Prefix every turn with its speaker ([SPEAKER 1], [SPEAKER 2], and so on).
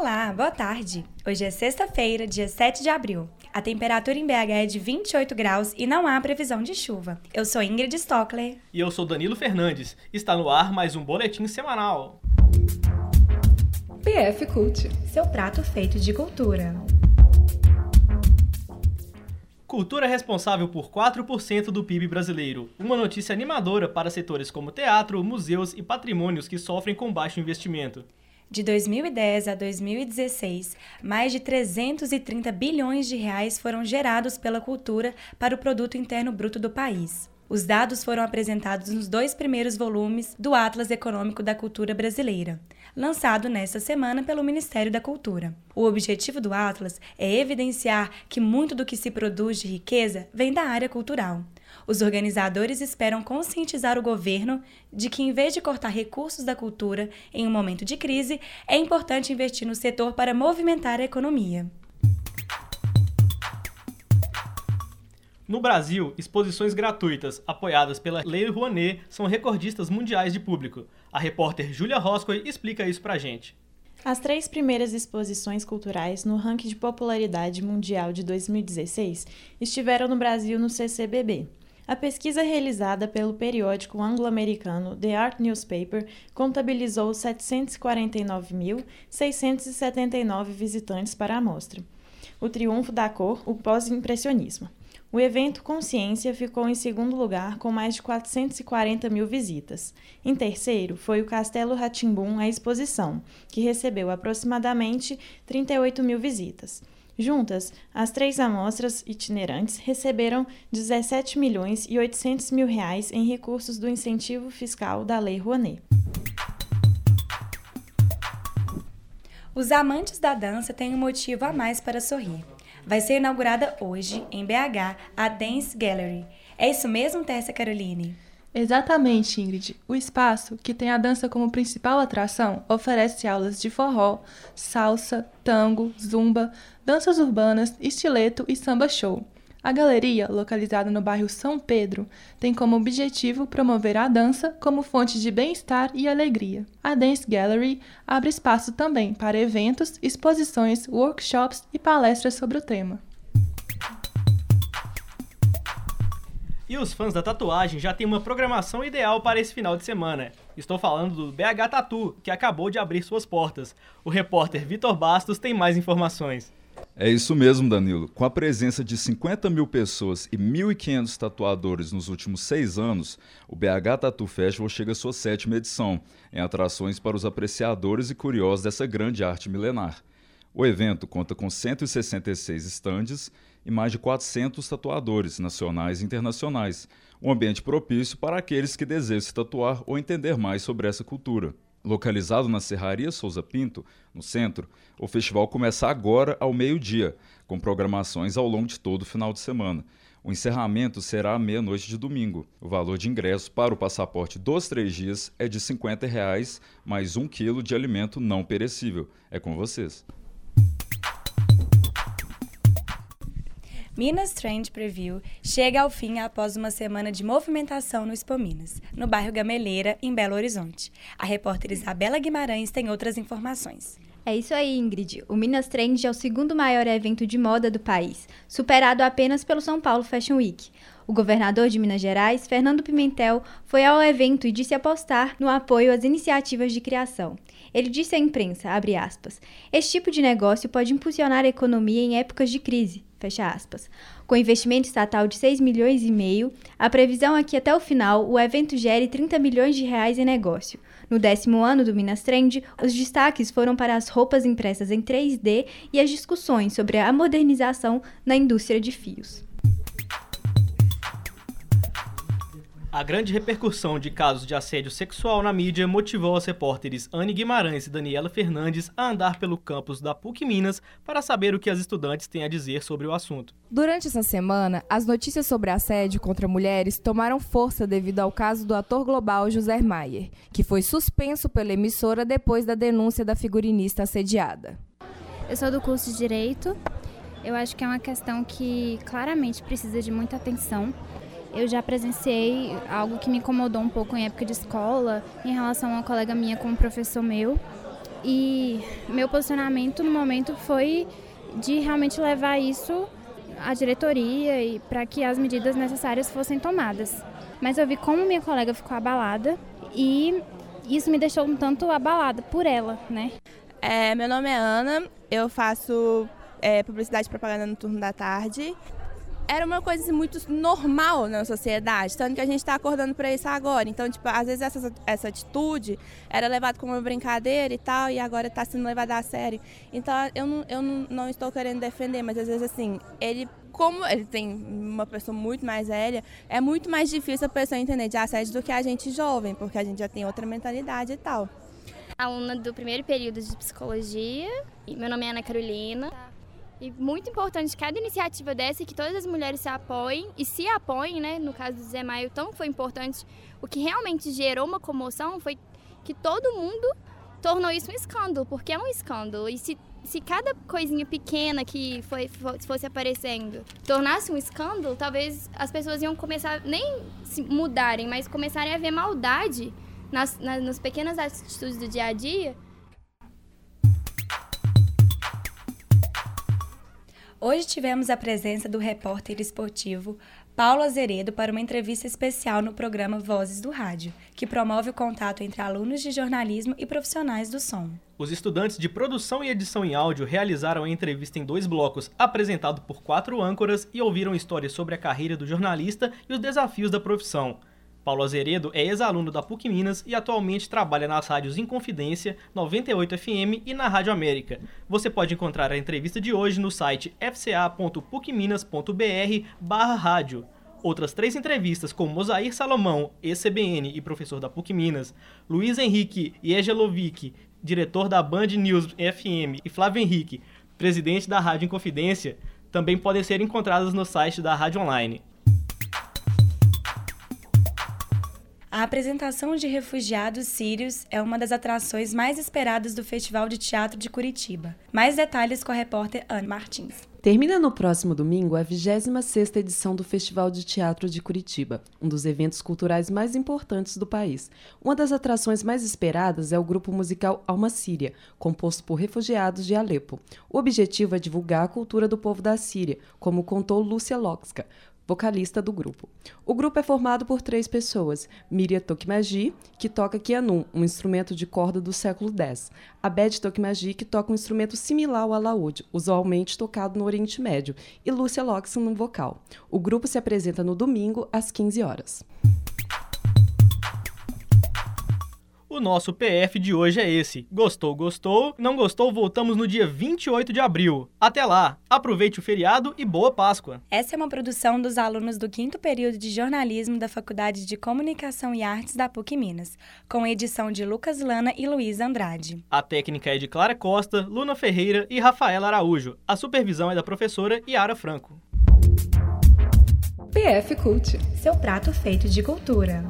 [SPEAKER 1] Olá, boa tarde. Hoje é sexta-feira, dia 7 de abril. A temperatura em BH é de 28 graus e não há previsão de chuva. Eu sou Ingrid Stockler.
[SPEAKER 2] E eu sou Danilo Fernandes. Está no ar mais um boletim semanal.
[SPEAKER 3] PF Cult.
[SPEAKER 1] Seu prato feito de cultura.
[SPEAKER 2] Cultura é responsável por 4% do PIB brasileiro. Uma notícia animadora para setores como teatro, museus e patrimônios que sofrem com baixo investimento.
[SPEAKER 1] De 2010 a 2016, mais de 330 bilhões de reais foram gerados pela cultura para o produto interno bruto do país. Os dados foram apresentados nos dois primeiros volumes do Atlas Econômico da Cultura Brasileira, lançado nesta semana pelo Ministério da Cultura. O objetivo do Atlas é evidenciar que muito do que se produz de riqueza vem da área cultural. Os organizadores esperam conscientizar o governo de que, em vez de cortar recursos da cultura em um momento de crise, é importante investir no setor para movimentar a economia.
[SPEAKER 2] No Brasil, exposições gratuitas apoiadas pela Lei Rouanet são recordistas mundiais de público. A repórter Júlia Roscoe explica isso pra gente.
[SPEAKER 4] As três primeiras exposições culturais no ranking de popularidade mundial de 2016 estiveram no Brasil no CCBB. A pesquisa realizada pelo periódico anglo-americano The Art Newspaper contabilizou 749.679 visitantes para a mostra. O triunfo da cor, o pós-impressionismo. O evento Consciência ficou em segundo lugar com mais de 440 mil visitas. Em terceiro foi o Castelo Ratimbum, a exposição, que recebeu aproximadamente 38 mil visitas. Juntas, as três amostras itinerantes receberam 17 milhões e 800 mil reais em recursos do incentivo fiscal da Lei Rouanet.
[SPEAKER 1] Os amantes da dança têm um motivo a mais para sorrir. Vai ser inaugurada hoje, em BH, a Dance Gallery. É isso mesmo, Tessa Caroline?
[SPEAKER 5] Exatamente, Ingrid. O espaço, que tem a dança como principal atração, oferece aulas de forró, salsa, tango, zumba, danças urbanas, estileto e samba show. A galeria, localizada no bairro São Pedro, tem como objetivo promover a dança como fonte de bem-estar e alegria. A Dance Gallery abre espaço também para eventos, exposições, workshops e palestras sobre o tema.
[SPEAKER 2] E os fãs da tatuagem já têm uma programação ideal para esse final de semana. Estou falando do BH Tatu, que acabou de abrir suas portas. O repórter Vitor Bastos tem mais informações.
[SPEAKER 6] É isso mesmo, Danilo. Com a presença de 50 mil pessoas e 1.500 tatuadores nos últimos seis anos, o BH Tattoo Festival chega à sua sétima edição, em atrações para os apreciadores e curiosos dessa grande arte milenar. O evento conta com 166 estandes e mais de 400 tatuadores nacionais e internacionais, um ambiente propício para aqueles que desejam se tatuar ou entender mais sobre essa cultura. Localizado na Serraria Souza Pinto, no centro, o festival começa agora ao meio-dia, com programações ao longo de todo o final de semana. O encerramento será à meia-noite de domingo. O valor de ingresso para o passaporte dos três dias é de 50 reais, mais um quilo de alimento não perecível. É com vocês.
[SPEAKER 1] Minas Trend Preview chega ao fim após uma semana de movimentação no Expo Minas, no bairro Gameleira, em Belo Horizonte. A repórter Isabela Guimarães tem outras informações.
[SPEAKER 7] É isso aí, Ingrid. O Minas Trend é o segundo maior evento de moda do país, superado apenas pelo São Paulo Fashion Week. O governador de Minas Gerais, Fernando Pimentel, foi ao evento e disse apostar no apoio às iniciativas de criação. Ele disse à imprensa, aspas, este tipo de negócio pode impulsionar a economia em épocas de crise, fecha aspas. Com investimento estatal de 6 milhões e meio, a previsão é que até o final o evento gere 30 milhões de reais em negócio. No décimo ano do Minas Trend, os destaques foram para as roupas impressas em 3D e as discussões sobre a modernização na indústria de fios.
[SPEAKER 2] A grande repercussão de casos de assédio sexual na mídia motivou as repórteres Anne Guimarães e Daniela Fernandes a andar pelo campus da PUC Minas para saber o que as estudantes têm a dizer sobre o assunto.
[SPEAKER 8] Durante essa semana, as notícias sobre assédio contra mulheres tomaram força devido ao caso do ator global José Maier, que foi suspenso pela emissora depois da denúncia da figurinista assediada.
[SPEAKER 9] Eu sou do curso de Direito. Eu acho que é uma questão que claramente precisa de muita atenção eu já presenciei algo que me incomodou um pouco em época de escola, em relação a uma colega minha com um professor meu. E meu posicionamento no momento foi de realmente levar isso à diretoria e para que as medidas necessárias fossem tomadas. Mas eu vi como minha colega ficou abalada e isso me deixou um tanto abalada por ela, né?
[SPEAKER 3] É, meu nome é Ana, eu faço é, publicidade e propaganda no turno da tarde. Era uma coisa assim, muito normal na sociedade, tanto que a gente está acordando para isso agora. Então, tipo, às vezes essa, essa atitude era levada como uma brincadeira e tal, e agora está sendo levada a sério. Então, eu não, eu não, não estou querendo defender, mas às vezes, assim, ele como ele tem uma pessoa muito mais velha, é muito mais difícil a pessoa entender de assédio do que a gente jovem, porque a gente já tem outra mentalidade e tal.
[SPEAKER 10] Aluna do primeiro período de psicologia, meu nome é Ana Carolina. E muito importante cada iniciativa dessa que todas as mulheres se apoiem e se apoiem, né? No caso do Zé Maio, tão foi importante. O que realmente gerou uma comoção foi que todo mundo tornou isso um escândalo, porque é um escândalo. E se, se cada coisinha pequena que foi, fosse aparecendo tornasse um escândalo, talvez as pessoas iam começar nem se mudarem, mas começarem a ver maldade nas, nas, nas pequenas atitudes do dia a dia
[SPEAKER 1] Hoje tivemos a presença do repórter esportivo Paulo Azeredo para uma entrevista especial no programa Vozes do Rádio, que promove o contato entre alunos de jornalismo e profissionais do som.
[SPEAKER 2] Os estudantes de produção e edição em áudio realizaram a entrevista em dois blocos, apresentado por quatro âncoras e ouviram histórias sobre a carreira do jornalista e os desafios da profissão. Paulo Azeredo é ex-aluno da PUC Minas e atualmente trabalha nas rádios Inconfidência, 98 FM e na Rádio América. Você pode encontrar a entrevista de hoje no site fca.pucminas.br/rádio. Outras três entrevistas com Mosair Salomão, ex-CBN e professor da PUC Minas, Luiz Henrique Jegelovic, diretor da Band News FM, e Flávio Henrique, presidente da Rádio Inconfidência, também podem ser encontradas no site da Rádio Online.
[SPEAKER 1] A apresentação de refugiados sírios é uma das atrações mais esperadas do Festival de Teatro de Curitiba. Mais detalhes com a repórter Ana Martins.
[SPEAKER 11] Termina no próximo domingo a 26ª edição do Festival de Teatro de Curitiba, um dos eventos culturais mais importantes do país. Uma das atrações mais esperadas é o grupo musical Alma Síria, composto por refugiados de Alepo. O objetivo é divulgar a cultura do povo da Síria, como contou Lúcia Loxka, vocalista do grupo. O grupo é formado por três pessoas: Miriam Tokimagi, que toca kianum, um instrumento de corda do século X, Abed Tokimagi, que toca um instrumento similar ao alaúde, usualmente tocado no Oriente Médio, e Lúcia Loxon no vocal. O grupo se apresenta no domingo às 15 horas.
[SPEAKER 2] O nosso PF de hoje é esse. Gostou, gostou? Não gostou? Voltamos no dia 28 de abril. Até lá, aproveite o feriado e boa Páscoa.
[SPEAKER 1] Essa é uma produção dos alunos do quinto período de jornalismo da Faculdade de Comunicação e Artes da PUC Minas, com edição de Lucas Lana e Luiz Andrade.
[SPEAKER 2] A técnica é de Clara Costa, Luna Ferreira e Rafaela Araújo. A supervisão é da professora Yara Franco.
[SPEAKER 12] PF Cult.
[SPEAKER 1] Seu prato feito de cultura.